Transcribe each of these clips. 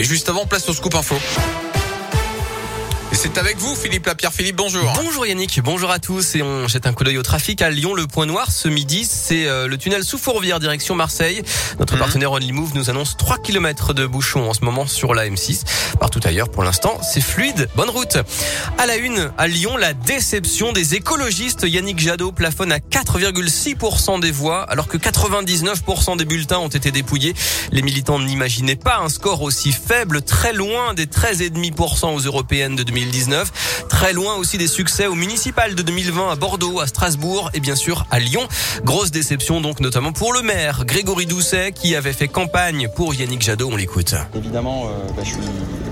Mais juste avant, place au scoop info. C'est avec vous, Philippe Lapierre. Philippe, bonjour. Bonjour Yannick, bonjour à tous. Et on jette un coup d'œil au trafic à Lyon. Le point noir ce midi, c'est euh, le tunnel sous Fourvière direction Marseille. Notre Mhm. partenaire Only Move nous annonce 3 km de bouchons en ce moment sur la M6. Partout ailleurs, pour l'instant, c'est fluide. Bonne route. À la une, à Lyon, la déception des écologistes. Yannick Jadot plafonne à 4,6% des voix, alors que 99% des bulletins ont été dépouillés. Les militants n'imaginaient pas un score aussi faible, très loin des 13,5% aux européennes de 2019, très loin aussi des succès aux municipales de 2020 à Bordeaux, à Strasbourg et bien sûr à Lyon. Grosse déception donc notamment pour le maire Grégory Doucet qui avait fait campagne pour Yannick Jadot. On l'écoute. Évidemment, euh, bah, je suis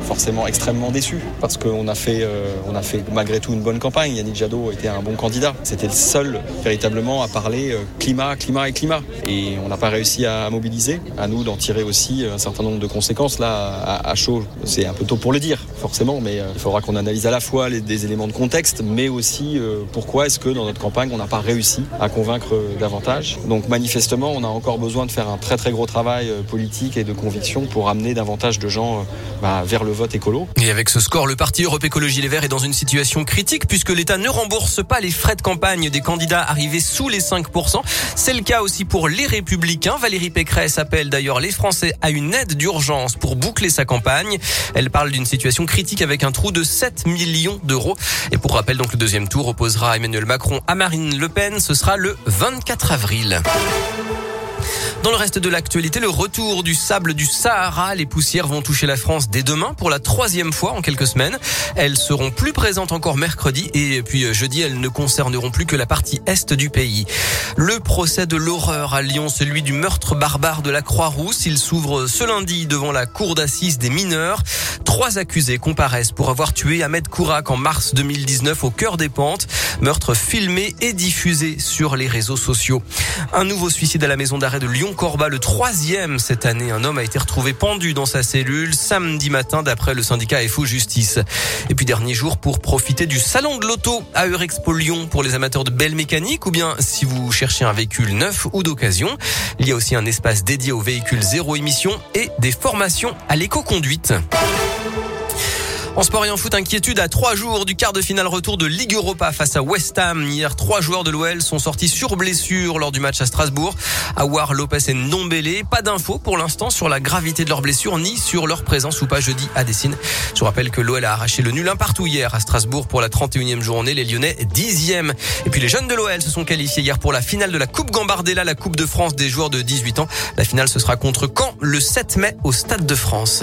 forcément extrêmement déçu parce qu'on a fait, euh, a fait malgré tout une bonne campagne. Yannick Jadot était un bon candidat. C'était le seul véritablement à parler euh, climat, climat et climat. Et on n'a pas réussi à mobiliser. À nous d'en tirer aussi un certain nombre de conséquences. Là, à chaud, c'est un peu tôt pour le dire, forcément, mais euh, il faudra qu'on analyse à la fois les, des éléments de contexte, mais aussi euh, pourquoi est-ce que dans notre campagne, on n'a pas réussi à convaincre euh, davantage. Donc manifestement, on a encore besoin de faire un très très gros travail politique et de conviction pour amener davantage de gens bah, vers le vote écolo. Et avec ce score, le parti Europe Écologie Les Verts est dans une situation critique puisque l'État ne rembourse pas les frais de campagne des candidats arrivés sous les 5%. C'est le cas aussi pour les Républicains. Valérie Pécresse appelle d'ailleurs les Français à une aide d'urgence pour boucler sa campagne. Elle parle d'une situation critique avec un trou de 7 millions d'euros. Et pour rappel, donc le deuxième tour opposera Emmanuel Macron à Marine Le Pen. Ce sera le 24 avril. Dans le reste de l'actualité, le retour du sable du Sahara. Les poussières vont toucher la France dès demain pour la troisième fois en quelques semaines. Elles seront plus présentes encore mercredi et puis euh, jeudi, elles ne concerneront plus que la partie est du pays. Le procès de l'horreur à Lyon, celui du meurtre barbare de la Croix-Rousse. Il s'ouvre ce lundi devant la cour d'assises des mineurs. Trois accusés comparaissent pour avoir tué Ahmed Kourak en mars 2019 au cœur des pentes. Meurtre filmé et diffusé sur les réseaux sociaux. Un nouveau suicide à la maison d'arrêt de Lyon-Corba, le troisième cette année. Un homme a été retrouvé pendu dans sa cellule samedi matin d'après le syndicat FO Justice. Et puis dernier jour pour profiter du salon de l'auto à Eurexpo Lyon pour les amateurs de belles mécaniques ou bien si vous cherchez un véhicule neuf ou d'occasion. Il y a aussi un espace dédié aux véhicules zéro émission et des formations à l'éco-conduite. En sport et en foot, inquiétude à trois jours du quart de finale retour de Ligue Europa face à West Ham. Hier, trois joueurs de l'OL sont sortis sur blessure lors du match à Strasbourg. Awar, Lopez et Ndombele. Pas d'infos pour l'instant sur la gravité de leur blessure ni sur leur présence ou pas jeudi à Dessine. Je vous rappelle que l'OL a arraché le nul un partout hier à Strasbourg pour la 31e journée. Les Lyonnais 10e. Et puis les jeunes de l'OL se sont qualifiés hier pour la finale de la Coupe Gambardella, la Coupe de France des joueurs de 18 ans. La finale ce sera contre Caen le 7 mai au Stade de France.